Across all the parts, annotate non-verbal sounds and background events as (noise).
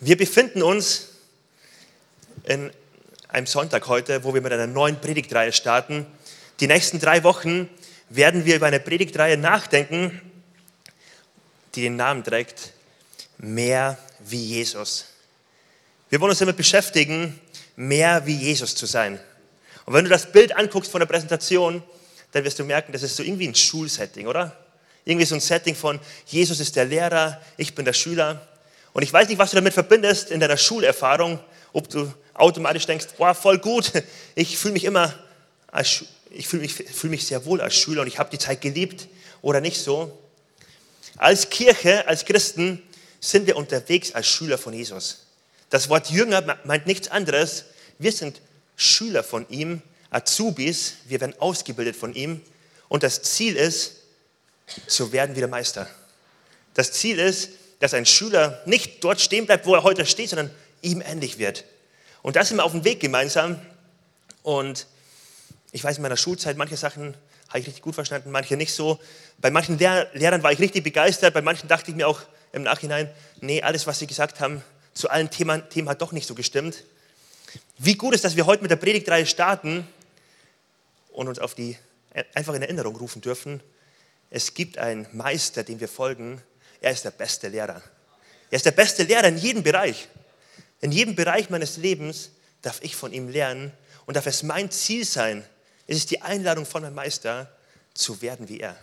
Wir befinden uns in einem Sonntag heute, wo wir mit einer neuen Predigtreihe starten. Die nächsten drei Wochen werden wir über eine Predigtreihe nachdenken, die den Namen trägt, mehr wie Jesus. Wir wollen uns damit beschäftigen, mehr wie Jesus zu sein. Und wenn du das Bild anguckst von der Präsentation, dann wirst du merken, das ist so irgendwie ein Schulsetting, oder? Irgendwie so ein Setting von, Jesus ist der Lehrer, ich bin der Schüler. Und ich weiß nicht, was du damit verbindest in deiner Schulerfahrung, ob du automatisch denkst, boah, voll gut, ich fühle mich immer, als, ich fühle mich, fühl mich sehr wohl als Schüler und ich habe die Zeit geliebt oder nicht so. Als Kirche, als Christen sind wir unterwegs als Schüler von Jesus. Das Wort Jünger meint nichts anderes. Wir sind Schüler von ihm, Azubis, wir werden ausgebildet von ihm und das Ziel ist, zu werden wie der Meister. Das Ziel ist, dass ein Schüler nicht dort stehen bleibt, wo er heute steht, sondern ihm ähnlich wird. Und da sind wir auf dem Weg gemeinsam. Und ich weiß, in meiner Schulzeit, manche Sachen habe ich richtig gut verstanden, manche nicht so. Bei manchen Lehr Lehrern war ich richtig begeistert, bei manchen dachte ich mir auch im Nachhinein, nee, alles, was sie gesagt haben, zu allen Themen, Themen hat doch nicht so gestimmt. Wie gut ist, dass wir heute mit der Predigtreihe starten und uns auf die einfach in Erinnerung rufen dürfen. Es gibt einen Meister, dem wir folgen. Er ist der beste Lehrer. Er ist der beste Lehrer in jedem Bereich. In jedem Bereich meines Lebens darf ich von ihm lernen und darf es mein Ziel sein. Es ist die Einladung von meinem Meister, zu werden wie er.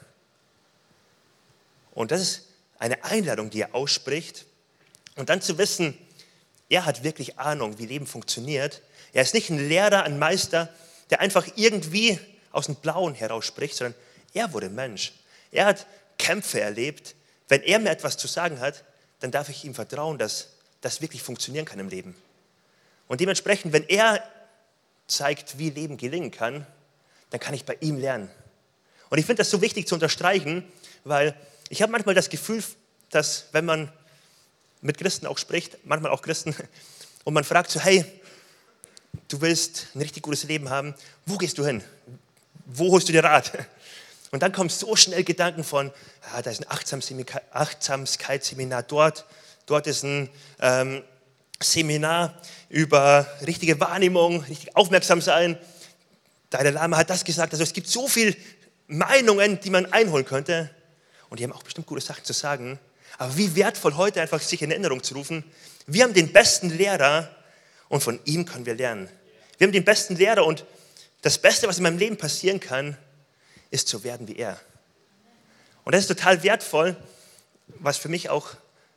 Und das ist eine Einladung, die er ausspricht. Und dann zu wissen, er hat wirklich Ahnung, wie Leben funktioniert. Er ist nicht ein Lehrer, ein Meister, der einfach irgendwie aus dem Blauen herausspricht, sondern er wurde Mensch. Er hat Kämpfe erlebt. Wenn er mir etwas zu sagen hat, dann darf ich ihm vertrauen, dass das wirklich funktionieren kann im Leben. Und dementsprechend, wenn er zeigt, wie Leben gelingen kann, dann kann ich bei ihm lernen. Und ich finde das so wichtig zu unterstreichen, weil ich habe manchmal das Gefühl, dass wenn man mit Christen auch spricht, manchmal auch Christen, (laughs) und man fragt so, hey, du willst ein richtig gutes Leben haben, wo gehst du hin? Wo holst du dir Rat? Und dann kommen so schnell Gedanken von, ja, da ist ein Achtsamkeitsseminar dort, dort ist ein ähm, Seminar über richtige Wahrnehmung, richtig aufmerksam sein. Dalai Lama hat das gesagt. Also es gibt so viele Meinungen, die man einholen könnte. Und die haben auch bestimmt gute Sachen zu sagen. Aber wie wertvoll heute einfach sich in Erinnerung zu rufen, wir haben den besten Lehrer und von ihm können wir lernen. Wir haben den besten Lehrer und das Beste, was in meinem Leben passieren kann, ist zu werden wie er. Und das ist total wertvoll, was für mich auch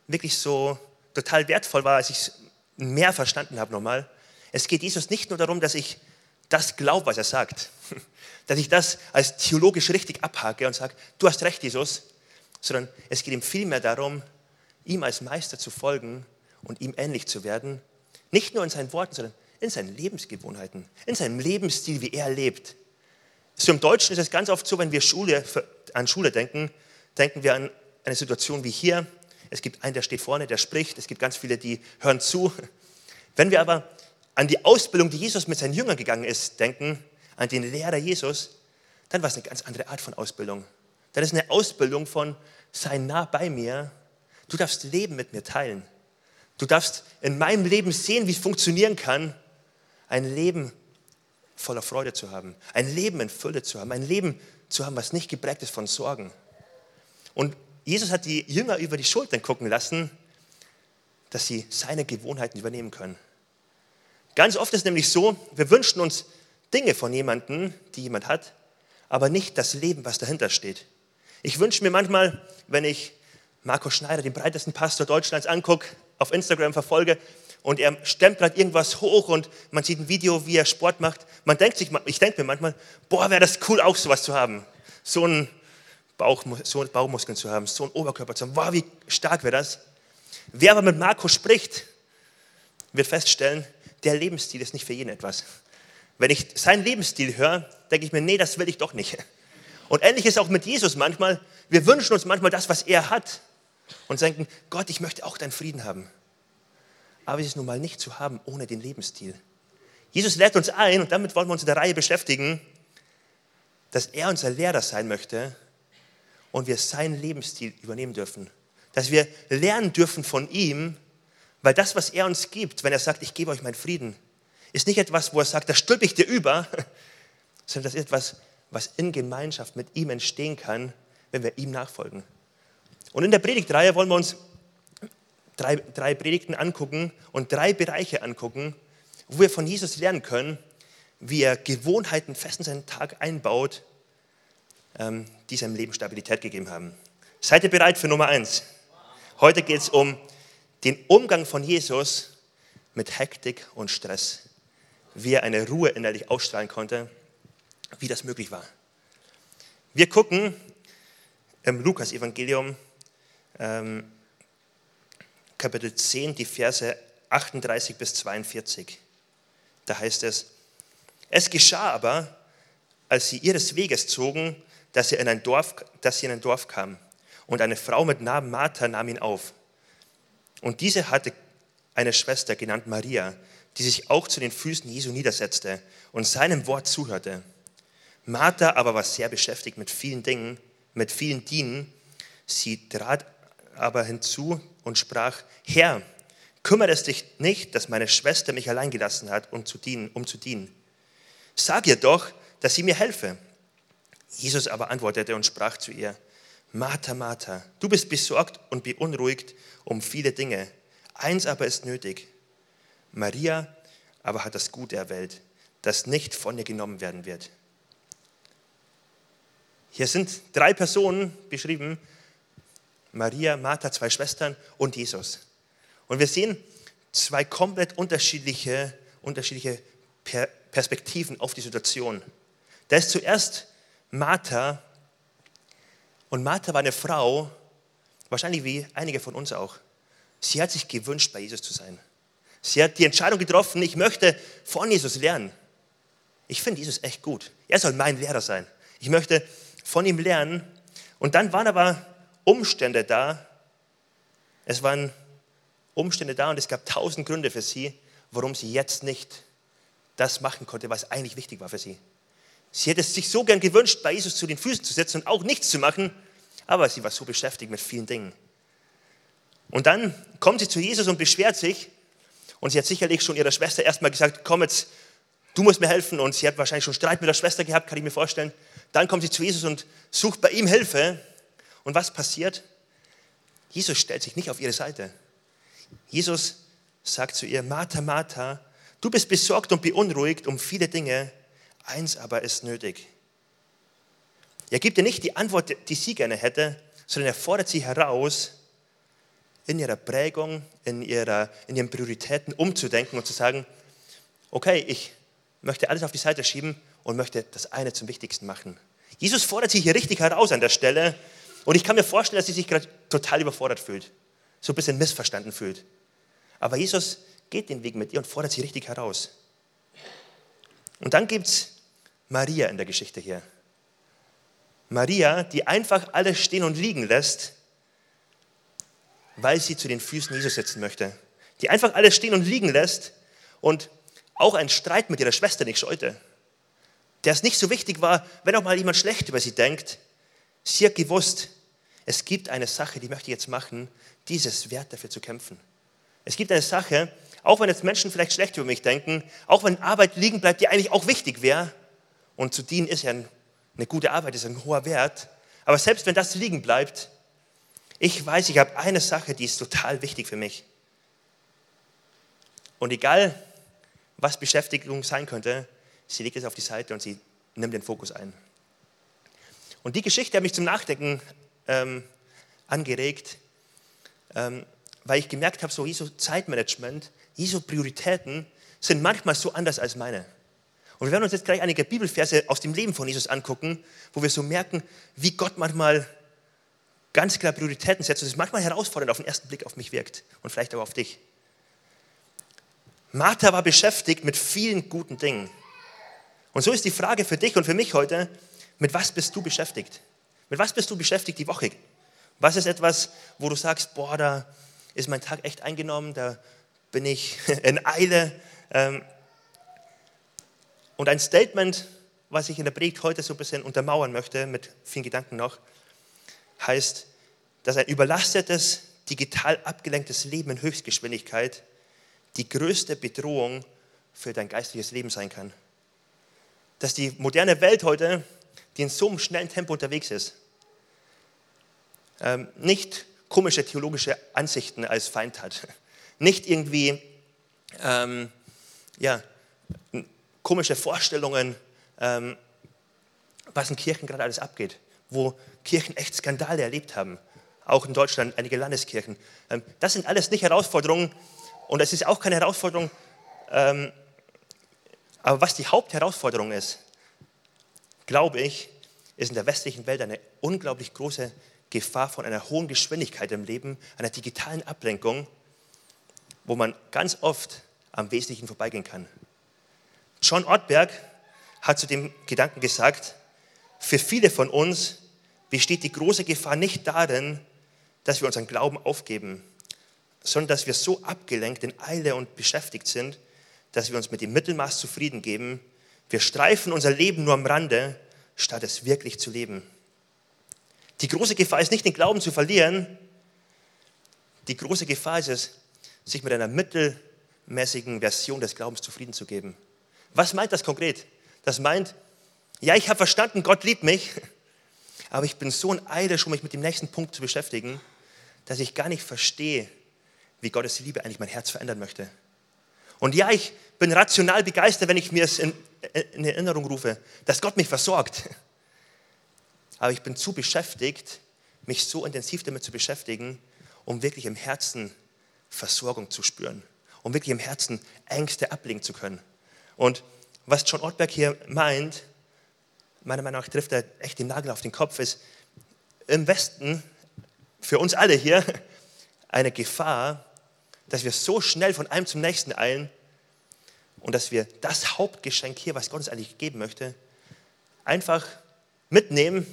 wirklich so total wertvoll war, als ich es mehr verstanden habe nochmal. Es geht Jesus nicht nur darum, dass ich das glaube, was er sagt, (laughs) dass ich das als theologisch richtig abhake und sage, du hast recht, Jesus, sondern es geht ihm vielmehr darum, ihm als Meister zu folgen und ihm ähnlich zu werden. Nicht nur in seinen Worten, sondern in seinen Lebensgewohnheiten, in seinem Lebensstil, wie er lebt. So im Deutschen ist es ganz oft so, wenn wir Schule, an Schule denken, denken wir an eine Situation wie hier. Es gibt einen, der steht vorne, der spricht. Es gibt ganz viele, die hören zu. Wenn wir aber an die Ausbildung, die Jesus mit seinen Jüngern gegangen ist, denken, an den Lehrer Jesus, dann war es eine ganz andere Art von Ausbildung. Das ist eine Ausbildung von sei nah bei mir. Du darfst Leben mit mir teilen. Du darfst in meinem Leben sehen, wie es funktionieren kann, ein Leben voller Freude zu haben, ein Leben in Fülle zu haben, ein Leben zu haben, was nicht geprägt ist von Sorgen. Und Jesus hat die Jünger über die Schultern gucken lassen, dass sie seine Gewohnheiten übernehmen können. Ganz oft ist nämlich so, wir wünschen uns Dinge von jemandem, die jemand hat, aber nicht das Leben, was dahinter steht. Ich wünsche mir manchmal, wenn ich Marco Schneider, den breitesten Pastor Deutschlands, angucke, auf Instagram verfolge und er stemmt gerade irgendwas hoch und man sieht ein Video, wie er Sport macht. Man denkt sich, ich denke mir manchmal, boah, wäre das cool, auch sowas zu haben. So einen Bauch, so einen Bauchmuskeln zu haben, so einen Oberkörper zu haben. Boah, wie stark wäre das. Wer aber mit Marco spricht, wird feststellen, der Lebensstil ist nicht für jeden etwas. Wenn ich seinen Lebensstil höre, denke ich mir, nee, das will ich doch nicht. Und ähnlich ist auch mit Jesus manchmal. Wir wünschen uns manchmal das, was er hat und denken, Gott, ich möchte auch deinen Frieden haben. Aber es ist nun mal nicht zu haben ohne den Lebensstil. Jesus lädt uns ein, und damit wollen wir uns in der Reihe beschäftigen, dass er unser Lehrer sein möchte und wir seinen Lebensstil übernehmen dürfen. Dass wir lernen dürfen von ihm, Weil das, was er uns gibt, wenn er sagt, ich gebe euch meinen Frieden, ist nicht etwas, wo er sagt, das stülpe ich dir über, (laughs) sondern das ist etwas, was in Gemeinschaft mit ihm entstehen kann, wenn wir ihm nachfolgen. Und in der Predigtreihe wollen wir uns drei, drei Predigten angucken und drei Bereiche angucken, wo wir von Jesus lernen können, wie er Gewohnheiten fest in seinen Tag einbaut, ähm, die seinem Leben Stabilität gegeben haben. Seid ihr bereit für Nummer eins? Heute geht es um den Umgang von Jesus mit Hektik und Stress, wie er eine Ruhe innerlich ausstrahlen konnte, wie das möglich war. Wir gucken im Lukas-Evangelium, ähm, Kapitel 10, die Verse 38 bis 42. Da heißt es, es geschah aber, als sie ihres Weges zogen, dass sie in ein Dorf, dass sie in ein Dorf kamen. Und eine Frau mit Namen Martha nahm ihn auf. Und diese hatte eine Schwester genannt Maria, die sich auch zu den Füßen Jesu niedersetzte und seinem Wort zuhörte. Martha aber war sehr beschäftigt mit vielen Dingen, mit vielen Dienen. Sie trat aber hinzu und sprach, Herr, kümmert es dich nicht, dass meine Schwester mich allein gelassen hat, um zu dienen. Um zu dienen. Sag ihr doch, dass sie mir helfe. Jesus aber antwortete und sprach zu ihr, Martha, Martha, du bist besorgt und beunruhigt um viele Dinge. Eins aber ist nötig. Maria aber hat das Gute erwählt, das nicht von ihr genommen werden wird. Hier sind drei Personen beschrieben, Maria, Martha, zwei Schwestern und Jesus. Und wir sehen zwei komplett unterschiedliche, unterschiedliche Perspektiven auf die Situation. Da ist zuerst Martha. Und Martha war eine Frau, wahrscheinlich wie einige von uns auch. Sie hat sich gewünscht, bei Jesus zu sein. Sie hat die Entscheidung getroffen, ich möchte von Jesus lernen. Ich finde Jesus echt gut. Er soll mein Lehrer sein. Ich möchte von ihm lernen. Und dann waren aber Umstände da. Es waren Umstände da und es gab tausend Gründe für sie, warum sie jetzt nicht das machen konnte, was eigentlich wichtig war für sie. Sie hätte es sich so gern gewünscht, bei Jesus zu den Füßen zu sitzen und auch nichts zu machen, aber sie war so beschäftigt mit vielen Dingen. Und dann kommt sie zu Jesus und beschwert sich und sie hat sicherlich schon ihrer Schwester erstmal gesagt, komm jetzt, du musst mir helfen und sie hat wahrscheinlich schon Streit mit der Schwester gehabt, kann ich mir vorstellen. Dann kommt sie zu Jesus und sucht bei ihm Hilfe und was passiert? Jesus stellt sich nicht auf ihre Seite. Jesus sagt zu ihr, Martha, Martha, du bist besorgt und beunruhigt um viele Dinge, eins aber ist nötig. Er gibt ihr nicht die Antwort, die sie gerne hätte, sondern er fordert sie heraus, in ihrer Prägung, in, ihrer, in ihren Prioritäten umzudenken und zu sagen, okay, ich möchte alles auf die Seite schieben und möchte das eine zum Wichtigsten machen. Jesus fordert sie hier richtig heraus an der Stelle und ich kann mir vorstellen, dass sie sich gerade total überfordert fühlt, so ein bisschen missverstanden fühlt. Aber Jesus geht den Weg mit ihr und fordert sie richtig heraus. Und dann gibt es Maria in der Geschichte hier. Maria, die einfach alles stehen und liegen lässt, weil sie zu den Füßen Jesus sitzen möchte. Die einfach alles stehen und liegen lässt und auch einen Streit mit ihrer Schwester nicht scheute. Der es nicht so wichtig war, wenn auch mal jemand schlecht über sie denkt. Sie hat gewusst, es gibt eine Sache, die möchte ich jetzt machen, dieses wert dafür zu kämpfen. Es gibt eine Sache, auch wenn jetzt Menschen vielleicht schlecht über mich denken, auch wenn Arbeit liegen bleibt, die eigentlich auch wichtig wäre, und zu dienen ist ja eine gute Arbeit, ist ein hoher Wert, aber selbst wenn das liegen bleibt, ich weiß, ich habe eine Sache, die ist total wichtig für mich. Und egal, was Beschäftigung sein könnte, sie legt es auf die Seite und sie nimmt den Fokus ein. Und die Geschichte hat mich zum Nachdenken ähm, angeregt, ähm, weil ich gemerkt habe, so Jesu Zeitmanagement, Jesu Prioritäten sind manchmal so anders als meine. Und wir werden uns jetzt gleich einige Bibelverse aus dem Leben von Jesus angucken, wo wir so merken, wie Gott manchmal ganz klar Prioritäten setzt und es manchmal herausfordernd auf den ersten Blick auf mich wirkt und vielleicht auch auf dich. Martha war beschäftigt mit vielen guten Dingen. Und so ist die Frage für dich und für mich heute, mit was bist du beschäftigt? Mit was bist du beschäftigt die Woche? Was ist etwas, wo du sagst, boah, da ist mein Tag echt eingenommen, da bin ich (laughs) in Eile. Ähm, und ein Statement, was ich in der Predigt heute so ein bisschen untermauern möchte, mit vielen Gedanken noch, heißt, dass ein überlastetes, digital abgelenktes Leben in Höchstgeschwindigkeit die größte Bedrohung für dein geistliches Leben sein kann. Dass die moderne Welt heute, die in so einem schnellen Tempo unterwegs ist, ähm, nicht komische theologische Ansichten als Feind hat, (laughs) nicht irgendwie ähm, ja, komische Vorstellungen, ähm, was in Kirchen gerade alles abgeht, wo Kirchen echt Skandale erlebt haben, auch in Deutschland einige Landeskirchen. Ähm, das sind alles nicht Herausforderungen und es ist auch keine Herausforderung, ähm, aber was die Hauptherausforderung ist, glaube ich, ist in der westlichen Welt eine unglaublich große Gefahr von einer hohen Geschwindigkeit im Leben, einer digitalen Ablenkung, wo man ganz oft am Wesentlichen vorbeigehen kann. John Ortberg hat zu dem Gedanken gesagt, für viele von uns besteht die große Gefahr nicht darin, dass wir unseren Glauben aufgeben, sondern dass wir so abgelenkt in Eile und beschäftigt sind, dass wir uns mit dem Mittelmaß zufrieden geben. Wir streifen unser Leben nur am Rande, statt es wirklich zu leben. Die große Gefahr ist nicht, den Glauben zu verlieren. Die große Gefahr ist es, sich mit einer mittelmäßigen Version des Glaubens zufrieden zu geben. Was meint das konkret? Das meint, ja, ich habe verstanden, Gott liebt mich, (laughs) aber ich bin so in Eile, schon mich mit dem nächsten Punkt zu beschäftigen, dass ich gar nicht verstehe, wie Gottes Liebe eigentlich mein Herz verändern möchte. Und ja, ich bin rational begeistert, wenn ich mir es in, in Erinnerung rufe, dass Gott mich versorgt. (laughs) Aber ich bin zu beschäftigt, mich so intensiv damit zu beschäftigen, um wirklich im Herzen Versorgung zu spüren, um wirklich im Herzen Ängste ablegen zu können. Und was John Ortberg hier meint, meiner Meinung nach trifft er echt den Nagel auf den Kopf, ist im Westen für uns alle hier (laughs) eine Gefahr, dass wir so schnell von einem zum nächsten eilen und dass wir das Hauptgeschenk hier, was Gott uns eigentlich geben möchte, einfach mitnehmen,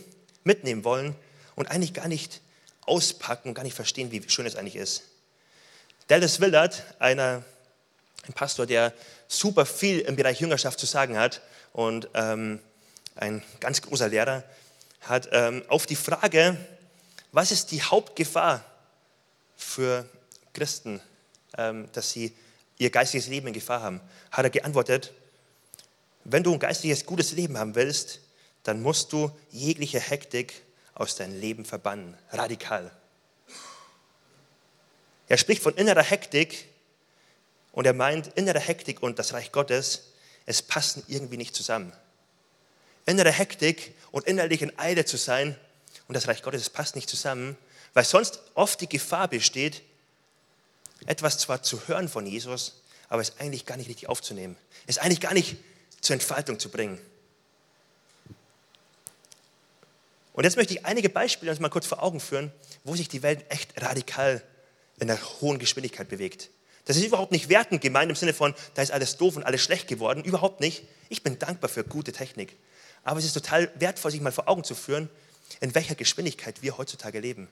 mitnehmen wollen und eigentlich gar nicht auspacken und gar nicht verstehen, wie schön es eigentlich ist. Dallas Willard, einer, ein Pastor, der super viel im Bereich Jüngerschaft zu sagen hat und ähm, ein ganz großer Lehrer, hat ähm, auf die Frage, was ist die Hauptgefahr für Christen, dass sie ihr geistiges Leben in Gefahr haben, hat er geantwortet, wenn du ein geistliches, gutes Leben haben willst, dann musst du jegliche Hektik aus deinem Leben verbannen, radikal. Er spricht von innerer Hektik und er meint, innere Hektik und das Reich Gottes, es passen irgendwie nicht zusammen. Innere Hektik und innerlich in Eile zu sein und das Reich Gottes, es passt nicht zusammen, weil sonst oft die Gefahr besteht, etwas zwar zu hören von Jesus, aber es eigentlich gar nicht richtig aufzunehmen, es eigentlich gar nicht zur Entfaltung zu bringen. Und jetzt möchte ich einige Beispiele uns mal kurz vor Augen führen, wo sich die Welt echt radikal in einer hohen Geschwindigkeit bewegt. Das ist überhaupt nicht wertend gemeint im Sinne von, da ist alles doof und alles schlecht geworden. Überhaupt nicht. Ich bin dankbar für gute Technik. Aber es ist total wertvoll, sich mal vor Augen zu führen, in welcher Geschwindigkeit wir heutzutage leben.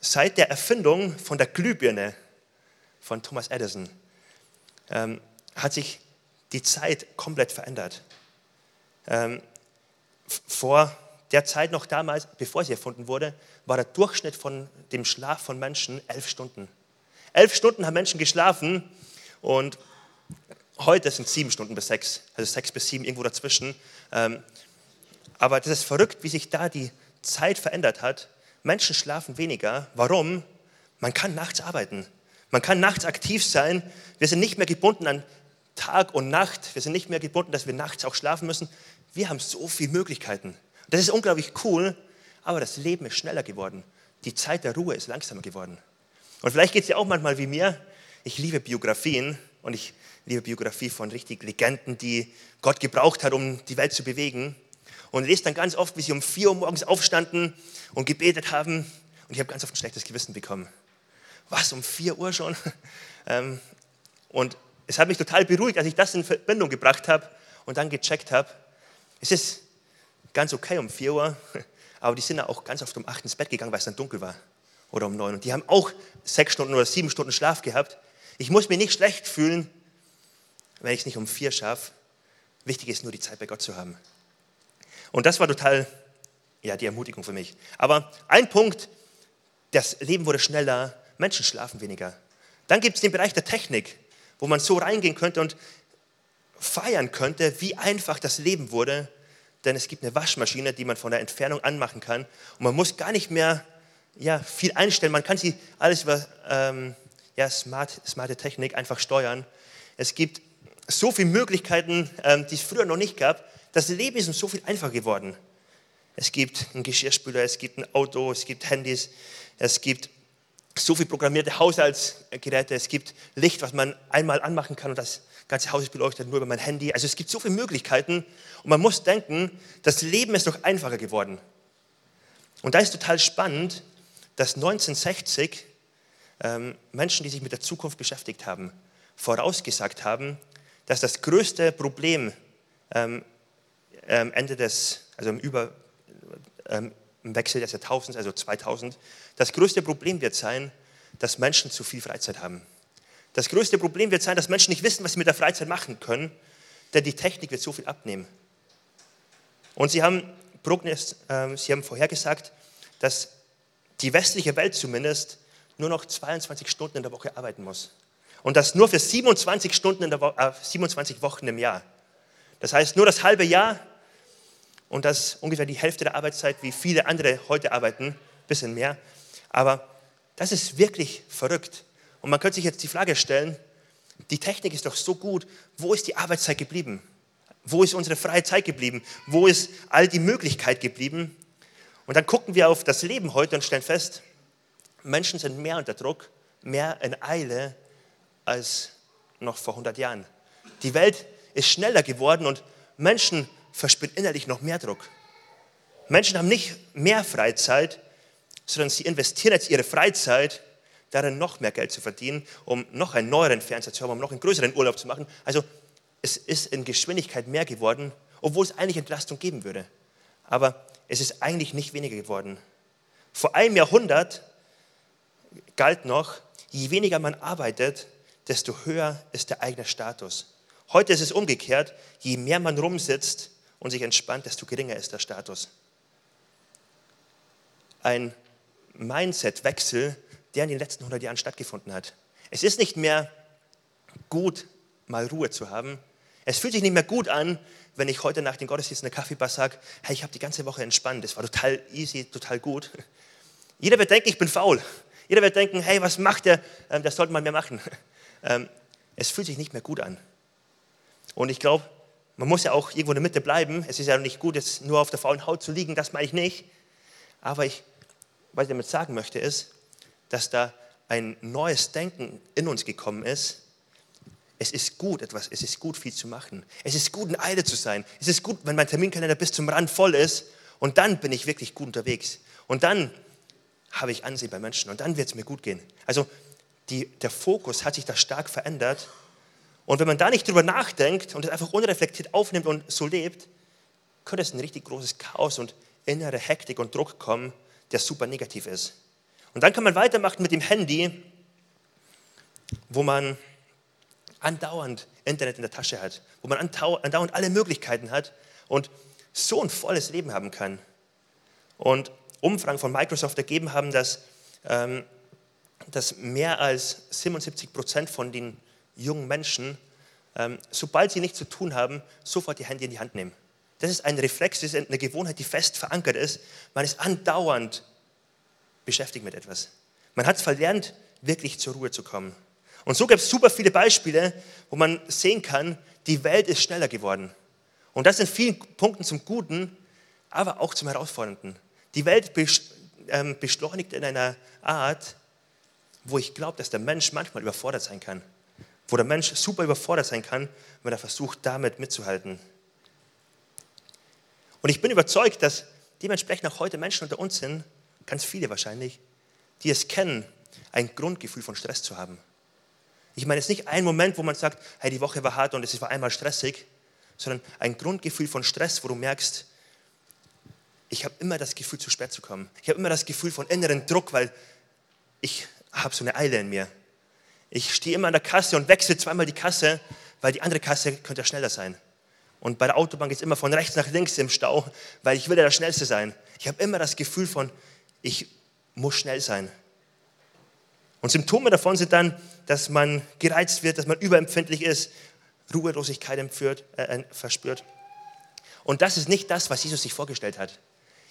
Seit der Erfindung von der Glühbirne von Thomas Edison ähm, hat sich die Zeit komplett verändert. Ähm, vor der Zeit noch damals, bevor sie erfunden wurde, war der Durchschnitt von dem Schlaf von Menschen elf Stunden. Elf Stunden haben Menschen geschlafen und heute sind sieben Stunden bis sechs, also sechs bis sieben, irgendwo dazwischen. Ähm, aber das ist verrückt, wie sich da die Zeit verändert hat. Menschen schlafen weniger. Warum? Man kann nachts arbeiten. Man kann nachts aktiv sein. Wir sind nicht mehr gebunden an Tag und Nacht. Wir sind nicht mehr gebunden, dass wir nachts auch schlafen müssen. Wir haben so viele Möglichkeiten. Das ist unglaublich cool, aber das Leben ist schneller geworden. Die Zeit der Ruhe ist langsamer geworden. Und vielleicht geht es dir auch manchmal wie mir. Ich liebe Biografien und ich liebe Biografie von richtig Legenden, die Gott gebraucht hat, um die Welt zu bewegen. Und lese dann ganz oft, wie sie um vier Uhr morgens aufstanden und gebetet haben. Und ich habe ganz oft ein schlechtes Gewissen bekommen. Was, um vier Uhr schon? (laughs) Ähm, und es hat mich total beruhigt, als ich das in Verbindung gebracht habe und dann gecheckt habe, es ist ganz okay um 4 Uhr, (laughs) aber die sind auch ganz oft um 8 ins Bett gegangen, weil es dann dunkel war. Oder um 9. Und die haben auch sechs Stunden oder sieben Stunden Schlaf gehabt. Ich muss mich nicht schlecht fühlen, wenn ich es nicht um 4 schaffe. Wichtig ist nur, die Zeit bei Gott zu haben. Und das war total ja, die Ermutigung für mich. Aber ein Punkt, das Leben wurde schneller, Menschen schlafen weniger. Dann gibt es den Bereich der Technik, wo man so reingehen könnte und feiern könnte, wie einfach das Leben wurde. Denn es gibt eine Waschmaschine, die man von der Entfernung anmachen kann. Und man muss gar nicht mehr ja, viel einstellen. Man kann sie alles über ähm, ja, smart, smarte Technik einfach steuern. Es gibt so viele Möglichkeiten, ähm, die es früher noch nicht gab. Das Leben ist uns so viel einfacher geworden. Es gibt einen Geschirrspüler, es gibt ein Auto, es gibt Handys, es gibt so viele programmierte Haushaltsgeräte, es gibt Licht, was man einmal anmachen kann und das ganze Haus ist beleuchtet nur über mein Handy. Also es gibt so viele Möglichkeiten und man muss denken, das Leben ist noch einfacher geworden. Und da ist total spannend, dass 1960 ähm, Menschen, die sich mit der Zukunft beschäftigt haben, vorausgesagt haben, dass das größte Problem ähm, Ende des, also im, Über, ähm, im Wechsel des Jahrtausends, also 2000, das größte Problem wird sein, dass Menschen zu viel Freizeit haben. Das größte Problem wird sein, dass Menschen nicht wissen, was sie mit der Freizeit machen können, denn die Technik wird so viel abnehmen. Und sie haben, äh, sie haben vorhergesagt, dass die westliche Welt zumindest nur noch 22 Stunden in der Woche arbeiten muss. Und das nur für 27 Stunden in der Wo äh, 27 Wochen im Jahr. Das heißt, nur das halbe Jahr und das ungefähr die Hälfte der Arbeitszeit, wie viele andere heute arbeiten, ein bisschen mehr. Aber das ist wirklich verrückt. Und man könnte sich jetzt die Frage stellen, die Technik ist doch so gut, wo ist die Arbeitszeit geblieben? Wo ist unsere freie Zeit geblieben? Wo ist all die Möglichkeit geblieben? Und dann gucken wir auf das Leben heute und stellen fest, Menschen sind mehr unter Druck, mehr in Eile als noch vor 100 Jahren. Die Welt ist schneller geworden und Menschen verspüren innerlich noch mehr Druck. Menschen haben nicht mehr Freizeit, sondern sie investieren jetzt ihre Freizeit darin, noch mehr Geld zu verdienen, um noch einen neueren Fernseher zu haben, um noch einen größeren Urlaub zu machen. Also es ist in Geschwindigkeit mehr geworden, obwohl es eigentlich Entlastung geben würde. Aber es ist eigentlich nicht weniger geworden. Vor einem Jahrhundert galt noch, je weniger man arbeitet, desto höher ist der eigene Status. Heute ist es umgekehrt, je mehr man rumsitzt und sich entspannt, desto geringer ist der Status. Ein Mindset-Wechsel, der in den letzten 100 Jahren stattgefunden hat. Es ist nicht mehr gut, mal Ruhe zu haben. Es fühlt sich nicht mehr gut an, wenn ich heute nach dem Gottesdienst in der Kaffeebar sage, hey, ich habe die ganze Woche entspannt, das war total easy, total gut. Jeder wird denken, ich bin faul. Jeder wird denken, hey, was macht der? Ähm, das sollte man mehr machen. (laughs) Ähm, es fühlt sich nicht mehr gut an. Und ich glaube, man muss ja auch irgendwo in der Mitte bleiben. Es ist ja nicht gut, jetzt nur auf der faulen Haut zu liegen, das meine ich nicht. Aber ich, was ich damit sagen möchte, ist, dass da ein neues Denken in uns gekommen ist. Es ist gut, etwas, es ist gut, viel zu machen. Es ist gut, in Eile zu sein. Es ist gut, wenn mein Terminkalender bis zum Rand voll ist. Und dann bin ich wirklich gut unterwegs. Und dann habe ich Ansehen bei Menschen. Und dann wird es mir gut gehen. Also die, der Fokus hat sich da stark verändert. Und wenn man da nicht drüber nachdenkt und es einfach unreflektiert aufnimmt und so lebt, könnte es ein richtig großes Chaos und innere Hektik und Druck kommen, der super negativ ist. Und dann kann man weitermachen mit dem Handy, wo man andauernd Internet in der Tasche hat, wo man andauernd alle Möglichkeiten hat und so ein volles Leben haben kann. Und Umfragen von Microsoft ergeben haben, dass, ähm, dass mehr als 77 Prozent von den jungen Menschen, ähm, sobald sie nichts zu tun haben, sofort die Handy in die Hand nehmen. Das ist ein Reflex, das ist eine Gewohnheit, die fest verankert ist. Man ist andauernd beschäftigt mit etwas. Man hat es verlernt, wirklich zur Ruhe zu kommen. Und so gibt es super viele Beispiele, wo man sehen kann, die Welt ist schneller geworden. Und das in vielen Punkten zum Guten, aber auch zum Herausfordernden. Die Welt ähm, beschleunigt in einer Art, wo ich glaube, dass der Mensch manchmal überfordert sein kann. Wo der Mensch super überfordert sein kann, wenn er versucht, damit mitzuhalten. Und ich bin überzeugt, dass dementsprechend auch heute Menschen unter uns sind, ganz viele wahrscheinlich, die es kennen, ein Grundgefühl von Stress zu haben. Ich meine, es ist nicht ein Moment, wo man sagt, hey, die Woche war hart und es war einmal stressig, sondern ein Grundgefühl von Stress, wo du merkst, ich habe immer das Gefühl, zu spät zu kommen. Ich habe immer das Gefühl von inneren Druck, weil ich habe so eine Eile in mir. Ich stehe immer an der Kasse und wechsle zweimal die Kasse, weil die andere Kasse könnte ja schneller sein. Und bei der Autobahn geht es immer von rechts nach links im Stau, weil ich will ja der Schnellste sein. Ich habe immer das Gefühl von, ich muss schnell sein. Und Symptome davon sind dann, dass man gereizt wird, dass man überempfindlich ist, Ruhelosigkeit empführt, äh, verspürt. Und das ist nicht das, was Jesus sich vorgestellt hat.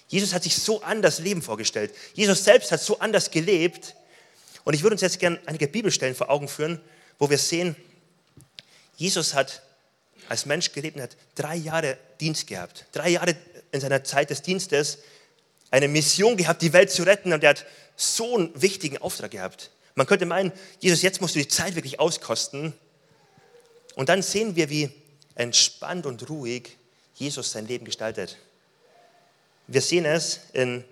Jesus hat sich so anders Leben vorgestellt. Jesus selbst hat so anders gelebt. Und ich würde uns jetzt gerne einige Bibelstellen vor Augen führen, wo wir sehen, Jesus hat als Mensch gelebt und hat drei Jahre Dienst gehabt. Drei Jahre in seiner Zeit des Dienstes eine Mission gehabt, die Welt zu retten. Und er hat so einen wichtigen Auftrag gehabt. Man könnte meinen, Jesus, jetzt musst du die Zeit wirklich auskosten. Und dann sehen wir, wie entspannt und ruhig Jesus sein Leben gestaltet. Wir sehen es in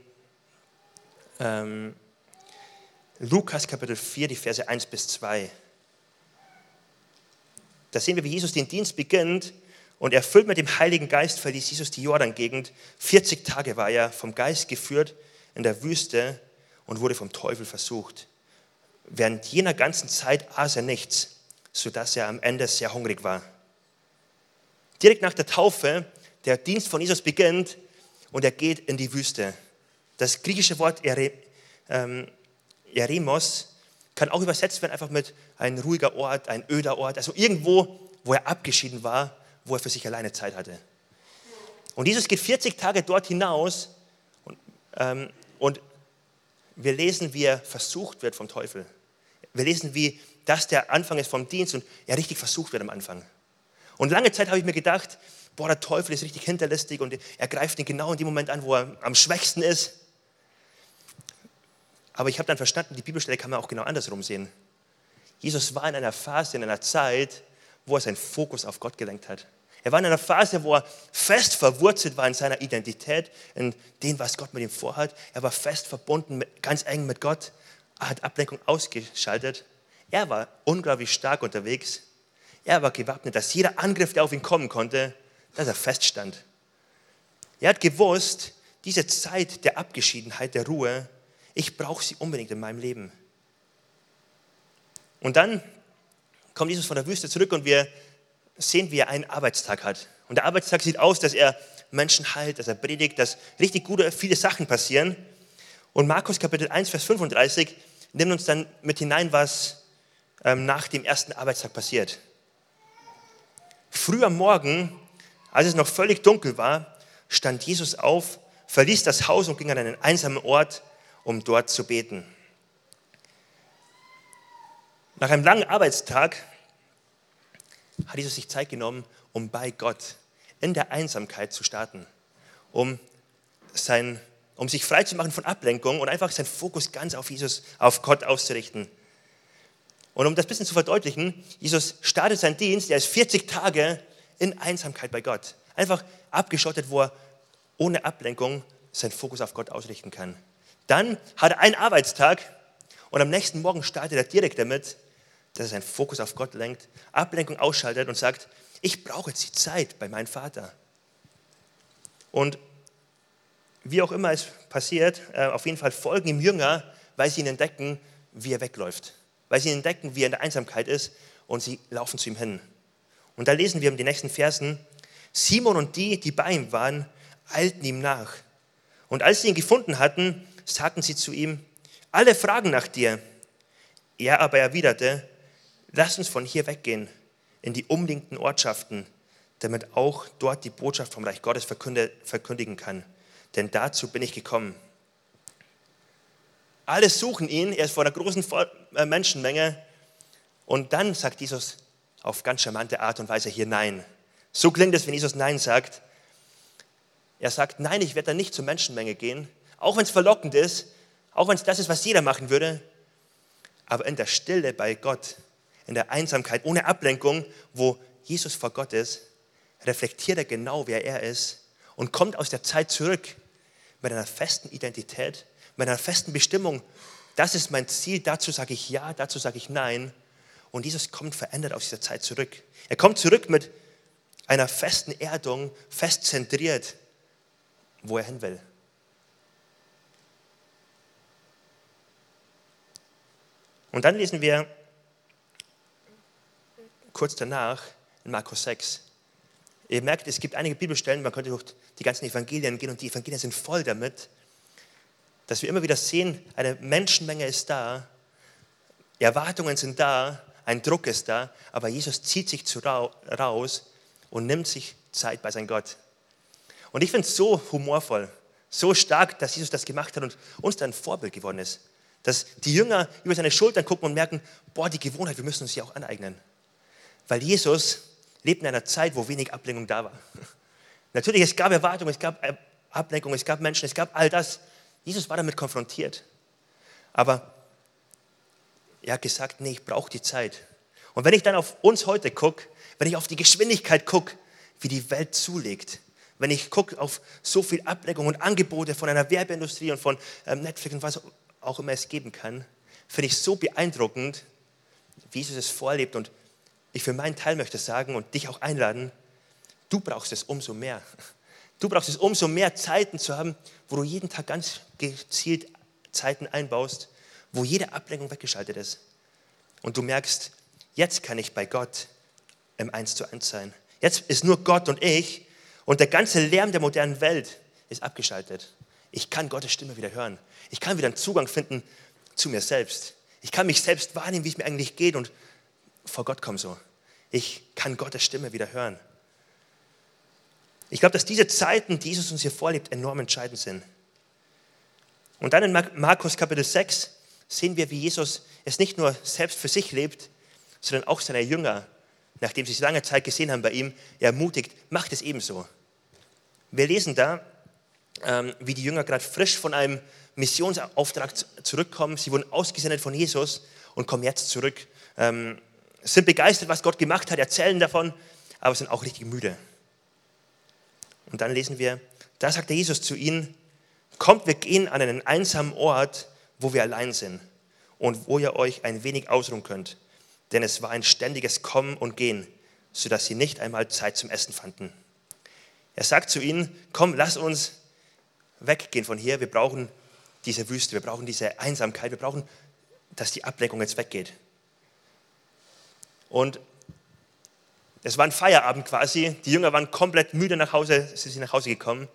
ähm, Lukas Kapitel 4, die Verse 1 bis 2. Da sehen wir, wie Jesus den Dienst beginnt und erfüllt mit dem Heiligen Geist verließ Jesus die Jordan-Gegend. 40 Tage war er vom Geist geführt in der Wüste und wurde vom Teufel versucht. Während jener ganzen Zeit aß er nichts, sodass er am Ende sehr hungrig war. Direkt nach der Taufe, der Dienst von Jesus beginnt und er geht in die Wüste. Das griechische Wort ähm, Eremos kann auch übersetzt werden einfach mit ein ruhiger Ort, ein öder Ort, also irgendwo, wo er abgeschieden war, wo er für sich alleine Zeit hatte. Und Jesus geht 40 Tage dort hinaus und, ähm, und wir lesen, wie er versucht wird vom Teufel. Wir lesen, wie das der Anfang ist vom Dienst und er richtig versucht wird am Anfang. Und lange Zeit habe ich mir gedacht, boah, der Teufel ist richtig hinterlistig und er greift ihn genau in dem Moment an, wo er am schwächsten ist. Aber ich habe dann verstanden, die Bibelstelle kann man auch genau andersrum sehen. Jesus war in einer Phase, in einer Zeit, wo er seinen Fokus auf Gott gelenkt hat. Er war in einer Phase, wo er fest verwurzelt war in seiner Identität, in dem, was Gott mit ihm vorhat. Er war fest verbunden, ganz eng mit Gott. Er hat Ablenkung ausgeschaltet. Er war unglaublich stark unterwegs. Er war gewappnet, dass jeder Angriff, der auf ihn kommen konnte, dass er feststand. Er hat gewusst, diese Zeit der Abgeschiedenheit, der Ruhe, ich brauche sie unbedingt in meinem Leben. Und dann kommt Jesus von der Wüste zurück und wir sehen, wie er einen Arbeitstag hat. Und der Arbeitstag sieht aus, dass er Menschen heilt, dass er predigt, dass richtig gute, viele Sachen passieren. Und Markus Kapitel 1, Vers 35 nimmt uns dann mit hinein, was ähm, nach dem ersten Arbeitstag passiert. Früh am Morgen, als es noch völlig dunkel war, stand Jesus auf, verließ das Haus und ging an einen einsamen Ort, um dort zu beten. Nach einem langen Arbeitstag hat Jesus sich Zeit genommen, um bei Gott in der Einsamkeit zu starten, um, sein, um sich frei zu machen von Ablenkung und einfach seinen Fokus ganz auf Jesus, auf Gott auszurichten. Und um das ein bisschen zu verdeutlichen, Jesus startet seinen Dienst, er ist 40 Tage in Einsamkeit bei Gott. Einfach abgeschottet, wo er ohne Ablenkung seinen Fokus auf Gott ausrichten kann. Dann hat er einen Arbeitstag und am nächsten Morgen startet er direkt damit, dass er seinen Fokus auf Gott lenkt, Ablenkung ausschaltet und sagt, ich brauche jetzt die Zeit bei meinem Vater. Und wie auch immer es passiert, äh, auf jeden Fall folgen ihm Jünger, weil sie ihn entdecken, wie er wegläuft. Weil sie ihn entdecken, wie er in der Einsamkeit ist und sie laufen zu ihm hin. Und da lesen wir in den nächsten Versen, Simon und die, die bei ihm waren, eilten ihm nach. Und als sie ihn gefunden hatten, sagten sie zu ihm, alle fragen nach dir. Er aber erwiderte, lass uns von hier weggehen in die umliegenden Ortschaften, damit auch dort die Botschaft vom Reich Gottes verkündigen kann. Denn dazu bin ich gekommen. Alle suchen ihn, er ist vor einer großen äh, Menschenmenge. Und dann sagt Jesus auf ganz charmante Art und Weise hier Nein. So klingt es, wenn Jesus Nein sagt. Er sagt, nein, ich werde da nicht zur Menschenmenge gehen, auch wenn es verlockend ist, auch wenn es das ist, was jeder machen würde. Aber in der Stille bei Gott in der Einsamkeit, ohne Ablenkung, wo Jesus vor Gott ist, reflektiert er genau, wer er ist und kommt aus der Zeit zurück mit einer festen Identität, mit einer festen Bestimmung. Das ist mein Ziel, dazu sage ich ja, dazu sage ich nein. Und Jesus kommt verändert aus dieser Zeit zurück. Er kommt zurück mit einer festen Erdung, fest zentriert, wo er hin will. Und dann lesen wir kurz danach in Markus 6. Ihr merkt, es gibt einige Bibelstellen, man könnte durch die ganzen Evangelien gehen und die Evangelien sind voll damit, dass wir immer wieder sehen, eine Menschenmenge ist da Erwartungen sind da, ein Druck ist da, aber Jesus zieht sich raus und nimmt sich Zeit bei seinem Gott. Und ich finde es so humorvoll, so stark, dass Jesus das gemacht hat und uns dann ein Vorbild geworden ist. Dass die Jünger über seine Schultern gucken und merken, boah, die Gewohnheit, wir müssen uns sie auch aneignen. Weil Jesus lebt in einer Zeit, wo wenig Ablenkung da war. (laughs) Natürlich, es gab Erwartungen, es gab Ablenkung, es gab Menschen, es gab all das. Jesus war damit konfrontiert. Aber er hat gesagt, nee, ich brauche die Zeit. Und wenn ich dann auf uns heute gucke, wenn ich auf die Geschwindigkeit gucke, wie die Welt zulegt, wenn ich gucke auf so viel Ablenkung und Angebote von einer Werbeindustrie und von ähm, Netflix und was auch immer es geben kann, finde ich so beeindruckend, wie Jesus es vorlebt. Und ich für meinen Teil möchte sagen und dich auch einladen, du brauchst es umso mehr. Du brauchst es umso mehr Zeiten zu haben, wo du jeden Tag ganz gezielt Zeiten einbaust, wo jede Ablenkung weggeschaltet ist. Und du merkst, jetzt kann ich bei Gott im Eins zu eins sein. Jetzt ist nur Gott und ich und der ganze Lärm der modernen Welt ist abgeschaltet. Ich kann Gottes Stimme wieder hören. Ich kann wieder einen Zugang finden zu mir selbst. Ich kann mich selbst wahrnehmen, wie es mir eigentlich geht und vor Gott kommen so. Ich kann Gottes Stimme wieder hören. Ich glaube, dass diese Zeiten, die Jesus uns hier vorlebt, enorm entscheidend sind. Und dann in Markus Kapitel 6 sehen wir, wie Jesus es nicht nur selbst für sich lebt, sondern auch seine Jünger, nachdem sie es lange Zeit gesehen haben bei ihm, ermutigt, macht es ebenso. Wir lesen da, ähm, wie die Jünger gerade frisch von einem Missionsauftrag zurückkommen. Sie wurden ausgesendet von Jesus und kommen jetzt zurück. Ähm, sind begeistert, was Gott gemacht hat, erzählen davon, aber sind auch richtig müde. Und dann lesen wir, da sagte Jesus zu ihnen, kommt, wir gehen an einen einsamen Ort, wo wir allein sind und wo ihr euch ein wenig ausruhen könnt. Denn es war ein ständiges Kommen und Gehen, sodass sie nicht einmal Zeit zum Essen fanden. Er sagt zu ihnen, komm, lass uns weggehen von hier. Wir brauchen diese Wüste, wir brauchen diese Einsamkeit, wir brauchen, dass die Ablenkung jetzt weggeht. Und es war ein Feierabend quasi. Die Jünger waren komplett müde nach Hause, sie sind nach Hause gekommen.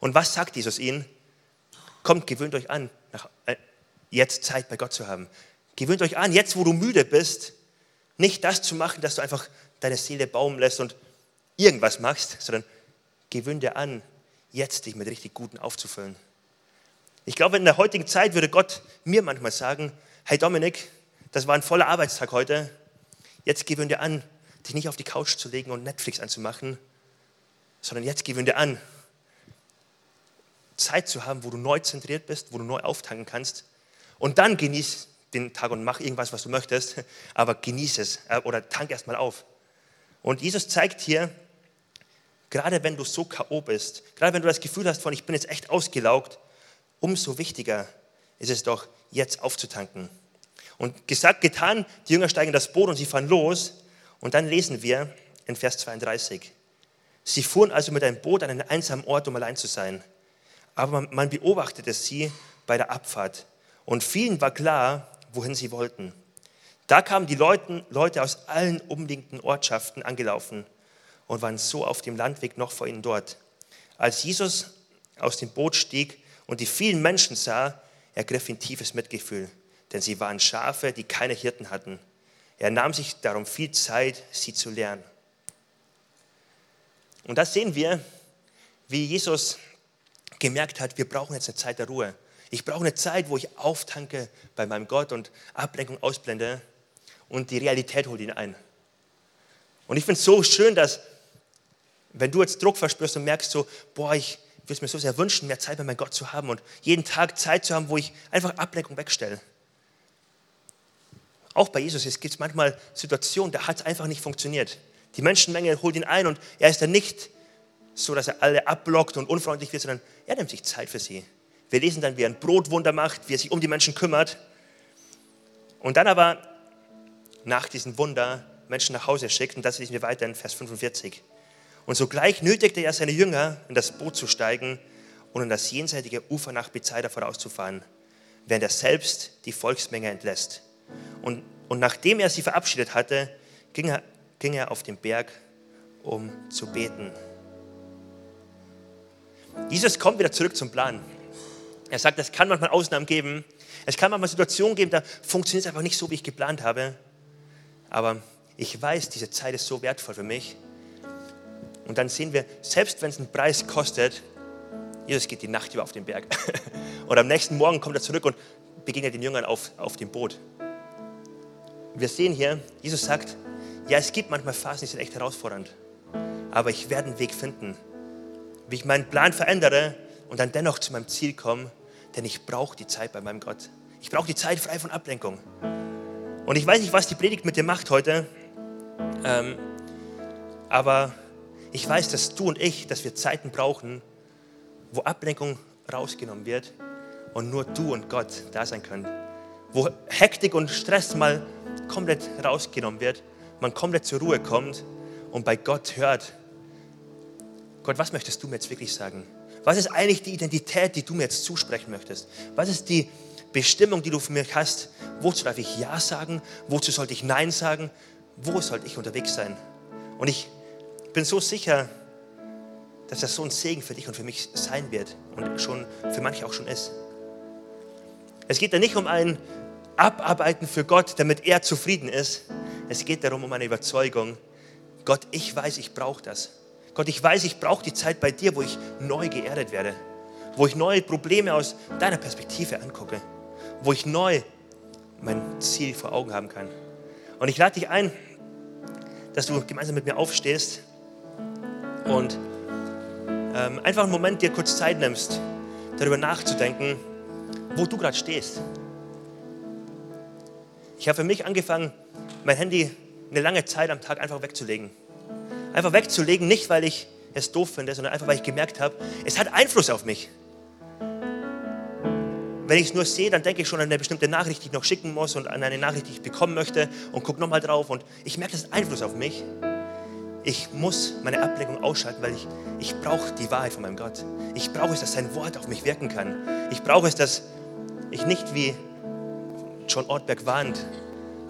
Und was sagt Jesus ihnen? Kommt, gewöhnt euch an, nach, äh, jetzt Zeit bei Gott zu haben. Gewöhnt euch an, jetzt wo du müde bist, nicht das zu machen, dass du einfach deine Seele baumen lässt und irgendwas machst, sondern gewöhn dir an, jetzt dich mit richtig Guten aufzufüllen. Ich glaube, in der heutigen Zeit würde Gott mir manchmal sagen, hey Dominik, das war ein voller Arbeitstag heute, jetzt gewöhn dir an, dich nicht auf die Couch zu legen und Netflix anzumachen, sondern jetzt gewöhn dir an, Zeit zu haben, wo du neu zentriert bist, wo du neu auftanken kannst und dann genieß den Tag und mach irgendwas, was du möchtest, aber genieß es äh, oder tank erstmal auf. Und Jesus zeigt hier, Gerade wenn du so K.O. bist, gerade wenn du das Gefühl hast von, ich bin jetzt echt ausgelaugt, umso wichtiger ist es doch, jetzt aufzutanken. Und gesagt, getan, die Jünger steigen in das Boot und sie fahren los. Und dann lesen wir in Vers 32. Sie fuhren also mit einem Boot an einen einsamen Ort, um allein zu sein. Aber man beobachtete sie bei der Abfahrt. Und vielen war klar, wohin sie wollten. Da kamen die Leute, Leute aus allen umliegenden Ortschaften angelaufen und waren so auf dem Landweg noch vor ihnen dort. Als Jesus aus dem Boot stieg und die vielen Menschen sah, ergriff ihn tiefes Mitgefühl, denn sie waren Schafe, die keine Hirten hatten. Er nahm sich darum viel Zeit, sie zu lernen. Und da sehen wir, wie Jesus gemerkt hat, wir brauchen jetzt eine Zeit der Ruhe. Ich brauche eine Zeit, wo ich auftanke bei meinem Gott und Ablenkung ausblende und die Realität holt ihn ein. Und ich finde es so schön, dass wenn du jetzt Druck verspürst und merkst so, boah, ich würde es mir so sehr wünschen, mehr Zeit mit meinem Gott zu haben und jeden Tag Zeit zu haben, wo ich einfach Ablenkung wegstelle. Auch bei Jesus gibt es manchmal Situationen, da hat es einfach nicht funktioniert. Die Menschenmenge holt ihn ein und er ist dann nicht so, dass er alle abblockt und unfreundlich wird, sondern er nimmt sich Zeit für sie. Wir lesen dann, wie er ein Brotwunder macht, wie er sich um die Menschen kümmert. Und dann aber nach diesem Wunder Menschen nach Hause schickt. Und das lesen wir weiter in Vers 45. Und sogleich nötigte er seine Jünger, in das Boot zu steigen und in das jenseitige Ufer nach Bethsaida vorauszufahren, während er selbst die Volksmenge entlässt. Und, und nachdem er sie verabschiedet hatte, ging er, ging er auf den Berg, um zu beten. Jesus kommt wieder zurück zum Plan. Er sagt, es kann manchmal Ausnahmen geben, Es kann manchmal Situationen geben, da funktioniert es einfach nicht so, wie ich geplant habe. Aber ich weiß, diese Zeit ist so wertvoll für mich. Und dann sehen wir, selbst wenn es einen Preis kostet, Jesus geht die Nacht über auf den Berg. (laughs) Und am nächsten Morgen kommt er zurück und begegnet den Jüngern auf, auf dem Boot. Wir sehen hier, Jesus sagt, ja, es gibt manchmal Phasen, die sind echt herausfordernd. Aber ich werde einen Weg finden, wie ich meinen Plan verändere und dann dennoch zu meinem Ziel komme, denn ich brauche die Zeit bei meinem Gott. Ich brauche die Zeit frei von Ablenkung. Und ich weiß nicht, was die Predigt mit dir macht heute, ähm, aber ich weiß, dass du und ich, dass wir Zeiten brauchen, wo Ablenkung rausgenommen wird und nur du und Gott da sein können. Wo Hektik und Stress mal komplett rausgenommen wird, man komplett zur Ruhe kommt und bei Gott hört, Gott, was möchtest du mir jetzt wirklich sagen? Was ist eigentlich die Identität, die du mir jetzt zusprechen möchtest? Was ist die Bestimmung, die du für mich hast? Wozu darf ich Ja sagen? Wozu sollte ich Nein sagen? Wo sollte ich unterwegs sein? Und ich bin so sicher, dass das so ein Segen für dich und für mich sein wird und schon für manche auch schon ist. Es geht da nicht um ein Abarbeiten für Gott, damit er zufrieden ist. Es geht darum um eine Überzeugung. Gott, ich weiß, ich brauche das. Gott, ich weiß, ich brauche die Zeit bei dir, wo ich neu geerdet werde, wo ich neue Probleme aus deiner Perspektive angucke, wo ich neu mein Ziel vor Augen haben kann. Und ich lade dich ein, dass du gemeinsam mit mir aufstehst und ähm, einfach einen Moment dir kurz Zeit nimmst, darüber nachzudenken, wo du gerade stehst. Ich habe für mich angefangen, mein Handy eine lange Zeit am Tag einfach wegzulegen. Einfach wegzulegen, nicht weil ich es doof finde, sondern einfach weil ich gemerkt habe, es hat Einfluss auf mich. Wenn ich es nur sehe, dann denke ich schon an eine bestimmte Nachricht, die ich noch schicken muss und an eine Nachricht, die ich bekommen möchte und gucke nochmal drauf und ich merke, das hat Einfluss auf mich. Ich muss meine Ablenkung ausschalten, weil ich, ich brauche die Wahrheit von meinem Gott. Ich brauche es, dass sein Wort auf mich wirken kann. Ich brauche es, dass ich nicht wie John Ortberg warnt,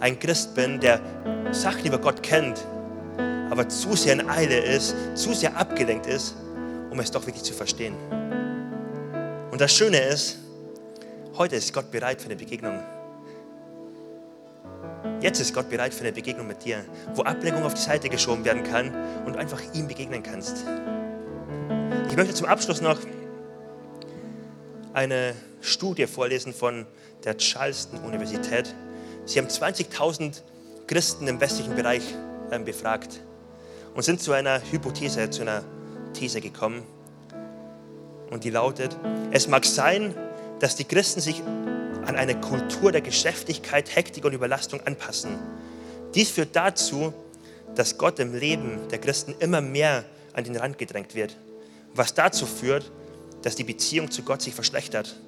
ein Christ bin, der Sachen über Gott kennt, aber zu sehr in Eile ist, zu sehr abgelenkt ist, um es doch wirklich zu verstehen. Und das Schöne ist, heute ist Gott bereit für eine Begegnung. Jetzt ist Gott bereit für eine Begegnung mit dir, wo Ablenkung auf die Seite geschoben werden kann und einfach ihm begegnen kannst. Ich möchte zum Abschluss noch eine Studie vorlesen von der Charleston Universität. Sie haben 20.000 Christen im westlichen Bereich ähm, befragt und sind zu einer Hypothese, zu einer These gekommen. Und die lautet, es mag sein, dass die Christen sich an eine Kultur der Geschäftigkeit, Hektik und Überlastung anpassen. Dies führt dazu, dass Gott im Leben der Christen immer mehr an den Rand gedrängt wird, was dazu führt, dass die Beziehung zu Gott sich verschlechtert,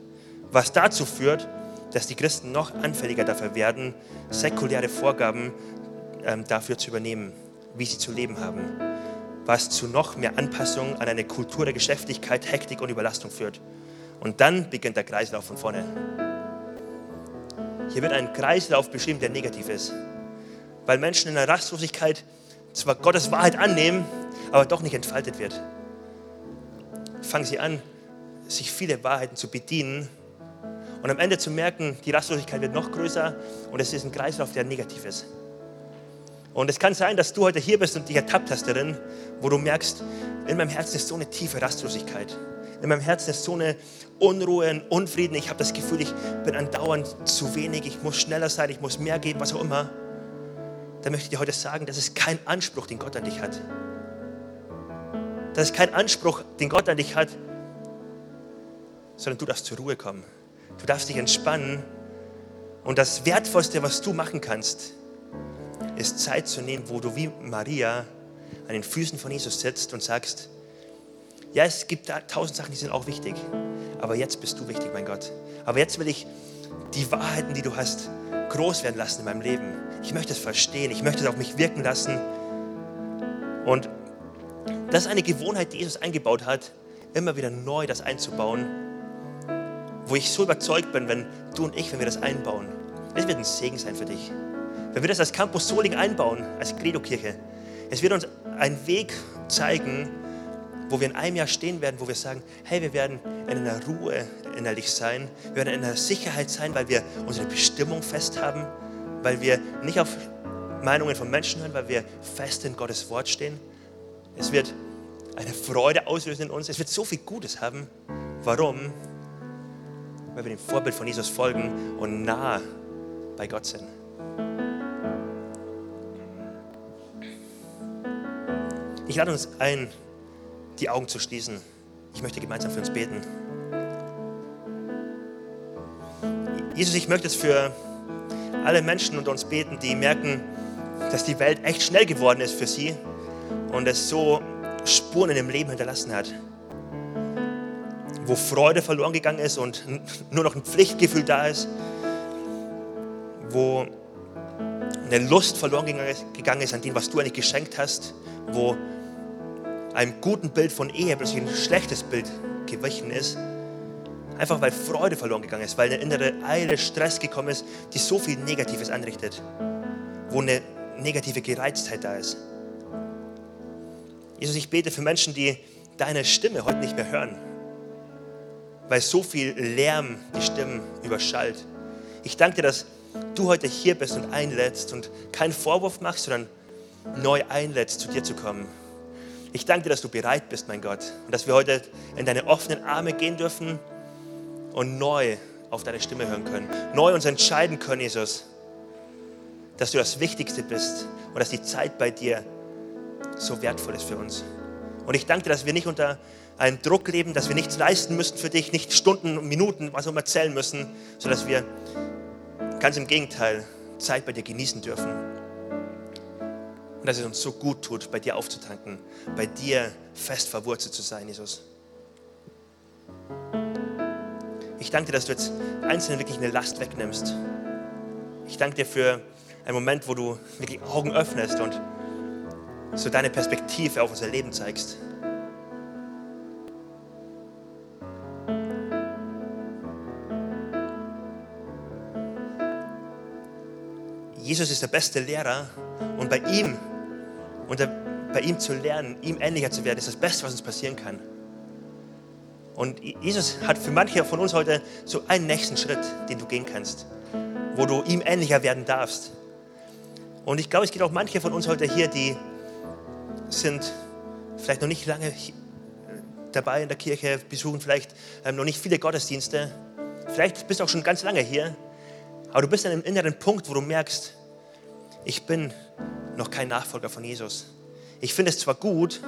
was dazu führt, dass die Christen noch anfälliger dafür werden, säkuläre Vorgaben ähm, dafür zu übernehmen, wie sie zu leben haben, was zu noch mehr Anpassung an eine Kultur der Geschäftigkeit, Hektik und Überlastung führt. Und dann beginnt der Kreislauf von vorne. Hier wird ein Kreislauf beschrieben, der negativ ist. Weil Menschen in der Rastlosigkeit zwar Gottes Wahrheit annehmen, aber doch nicht entfaltet wird. Fangen sie an, sich viele Wahrheiten zu bedienen und am Ende zu merken, die Rastlosigkeit wird noch größer und es ist ein Kreislauf, der negativ ist. Und es kann sein, dass du heute hier bist und dich ertappt hast darin, wo du merkst, in meinem Herzen ist so eine tiefe Rastlosigkeit. In meinem Herzen ist so eine Unruhe, ein Unfrieden. Ich habe das Gefühl, ich bin andauernd zu wenig. Ich muss schneller sein, ich muss mehr geben, was auch immer. Dann möchte ich dir heute sagen, das ist kein Anspruch, den Gott an dich hat. Das ist kein Anspruch, den Gott an dich hat, sondern du darfst zur Ruhe kommen. Du darfst dich entspannen. Und das Wertvollste, was du machen kannst, ist Zeit zu nehmen, wo du wie Maria an den Füßen von Jesus sitzt und sagst, ja, es gibt tausend Sachen, die sind auch wichtig, aber jetzt bist du wichtig, mein Gott. Aber jetzt will ich die Wahrheiten, die du hast, groß werden lassen in meinem Leben. Ich möchte es verstehen, ich möchte es auf mich wirken lassen. Und das ist eine Gewohnheit, die Jesus eingebaut hat, immer wieder neu das einzubauen, wo ich so überzeugt bin, wenn du und ich, wenn wir das einbauen, es wird ein Segen sein für dich. Wenn wir das als Campus Soling einbauen, als Credo-Kirche, es wird uns einen Weg zeigen, wo wir in einem Jahr stehen werden, wo wir sagen, hey, wir werden in einer Ruhe innerlich sein, wir werden in einer Sicherheit sein, weil wir unsere Bestimmung fest haben, weil wir nicht auf Meinungen von Menschen hören, weil wir fest in Gottes Wort stehen. Es wird eine Freude auslösen in uns. Es wird so viel Gutes haben. Warum? Weil wir dem Vorbild von Jesus folgen und nah bei Gott sind. Ich lade uns ein, die Augen zu schließen. Ich möchte gemeinsam für uns beten. Jesus, ich möchte es für alle Menschen unter uns beten, die merken, dass die Welt echt schnell geworden ist für sie und es so Spuren in dem Leben hinterlassen hat. Wo Freude verloren gegangen ist und nur noch ein Pflichtgefühl da ist. Wo eine Lust verloren gegangen ist an dem, was du eigentlich geschenkt hast. Wo einem guten Bild von Ehe plötzlich ein schlechtes Bild gewichen ist. Einfach weil Freude verloren gegangen ist, weil eine innere Eile, Stress gekommen ist, die so viel Negatives anrichtet. Wo eine negative Gereiztheit da ist. Jesus, ich bete für Menschen, die deine Stimme heute nicht mehr hören, weil so viel Lärm die Stimmen überschallt. Ich danke dir, dass du heute hier bist und einlädst und keinen Vorwurf machst, sondern neu einlädst, zu dir zu kommen. Ich danke dir, dass du bereit bist, mein Gott, und dass wir heute in deine offenen Arme gehen dürfen und neu auf deine Stimme hören können, neu uns entscheiden können, Jesus, dass du das Wichtigste bist und dass die Zeit bei dir so wertvoll ist für uns. Und ich danke dir, dass wir nicht unter einem Druck leben, dass wir nichts leisten müssen für dich, nicht Stunden, Minuten, was auch immer zählen müssen, sondern dass wir ganz im Gegenteil Zeit bei dir genießen dürfen. Und dass es uns so gut tut, bei dir aufzutanken, bei dir fest verwurzelt zu sein, Jesus. Ich danke dir, dass du jetzt einzeln wirklich eine Last wegnimmst. Ich danke dir für einen Moment, wo du wirklich Augen öffnest und so deine Perspektive auf unser Leben zeigst. Jesus ist der beste Lehrer und bei ihm und bei ihm zu lernen, ihm ähnlicher zu werden, ist das Beste, was uns passieren kann. Und Jesus hat für manche von uns heute so einen nächsten Schritt, den du gehen kannst, wo du ihm ähnlicher werden darfst. Und ich glaube, es gibt auch manche von uns heute hier, die sind vielleicht noch nicht lange dabei in der Kirche, besuchen vielleicht ähm, noch nicht viele Gottesdienste. Vielleicht bist du auch schon ganz lange hier, aber du bist an einem inneren Punkt, wo du merkst, ich bin noch kein Nachfolger von Jesus. Ich finde es zwar gut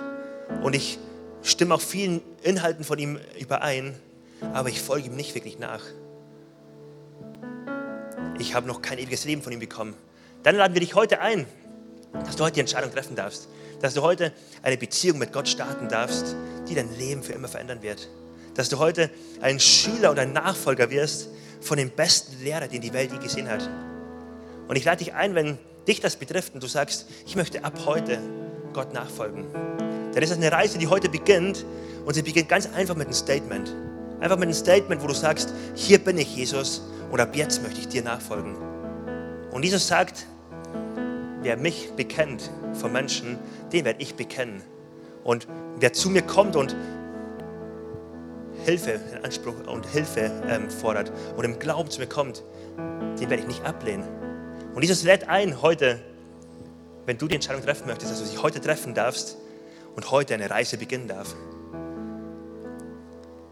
und ich stimme auch vielen Inhalten von ihm überein, aber ich folge ihm nicht wirklich nach. Ich habe noch kein ewiges Leben von ihm bekommen. Dann laden wir dich heute ein, dass du heute die Entscheidung treffen darfst dass du heute eine Beziehung mit Gott starten darfst, die dein Leben für immer verändern wird. Dass du heute ein Schüler und ein Nachfolger wirst von dem besten Lehrer, den die Welt je gesehen hat. Und ich lade dich ein, wenn dich das betrifft und du sagst, ich möchte ab heute Gott nachfolgen. Dann ist das eine Reise, die heute beginnt und sie beginnt ganz einfach mit einem Statement. Einfach mit einem Statement, wo du sagst, hier bin ich Jesus und ab jetzt möchte ich dir nachfolgen. Und Jesus sagt, wer mich bekennt vor Menschen, den werde ich bekennen. Und wer zu mir kommt und Hilfe in Anspruch und Hilfe ähm, fordert und im Glauben zu mir kommt, den werde ich nicht ablehnen. Und Jesus lädt ein heute, wenn du die Entscheidung treffen möchtest, dass du dich heute treffen darfst und heute eine Reise beginnen darf.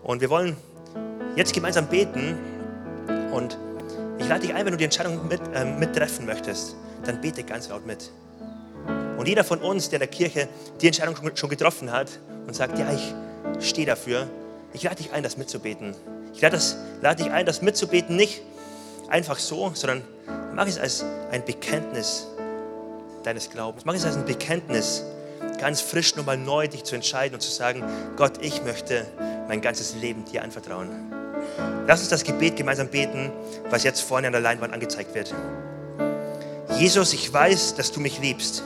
Und wir wollen jetzt gemeinsam beten und ich lade dich ein, wenn du die Entscheidung mit, äh, mittreffen möchtest, dann bete ganz laut mit. Und jeder von uns, der in der Kirche die Entscheidung schon getroffen hat und sagt, ja, ich stehe dafür, ich lade dich ein, das mitzubeten. Ich lade, das, lade dich ein, das mitzubeten, nicht einfach so, sondern mach es als ein Bekenntnis deines Glaubens. Mach es als ein Bekenntnis, ganz frisch nochmal neu dich zu entscheiden und zu sagen, Gott, ich möchte mein ganzes Leben dir anvertrauen. Lass uns das Gebet gemeinsam beten, was jetzt vorne an der Leinwand angezeigt wird. Jesus, ich weiß, dass du mich liebst.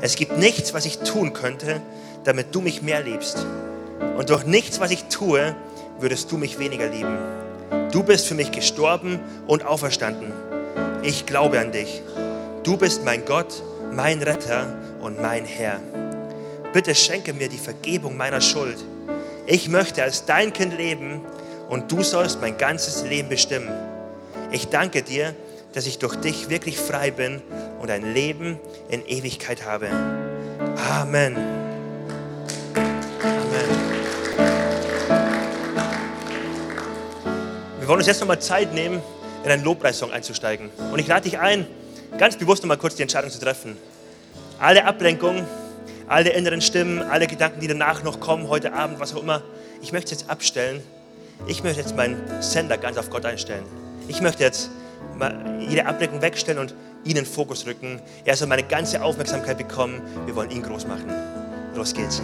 Es gibt nichts, was ich tun könnte, damit du mich mehr liebst. Und durch nichts, was ich tue, würdest du mich weniger lieben. Du bist für mich gestorben und auferstanden. Ich glaube an dich. Du bist mein Gott, mein Retter und mein Herr. Bitte schenke mir die Vergebung meiner Schuld. Ich möchte als dein Kind leben und du sollst mein ganzes Leben bestimmen. Ich danke dir, dass ich durch dich wirklich frei bin und ein Leben in Ewigkeit habe. Amen. Amen. Wir wollen uns jetzt nochmal Zeit nehmen, in einen Lobpreissong einzusteigen. Und ich lade dich ein, ganz bewusst nochmal kurz die Entscheidung zu treffen. Alle Ablenkungen, alle inneren Stimmen, alle Gedanken, die danach noch kommen, heute Abend, was auch immer, ich möchte jetzt abstellen. Ich möchte jetzt meinen Sender ganz auf Gott einstellen. Ich möchte jetzt jede Ablenkung wegstellen und ihn in den Fokus rücken. Er soll meine ganze Aufmerksamkeit bekommen. Wir wollen ihn groß machen. Los geht's.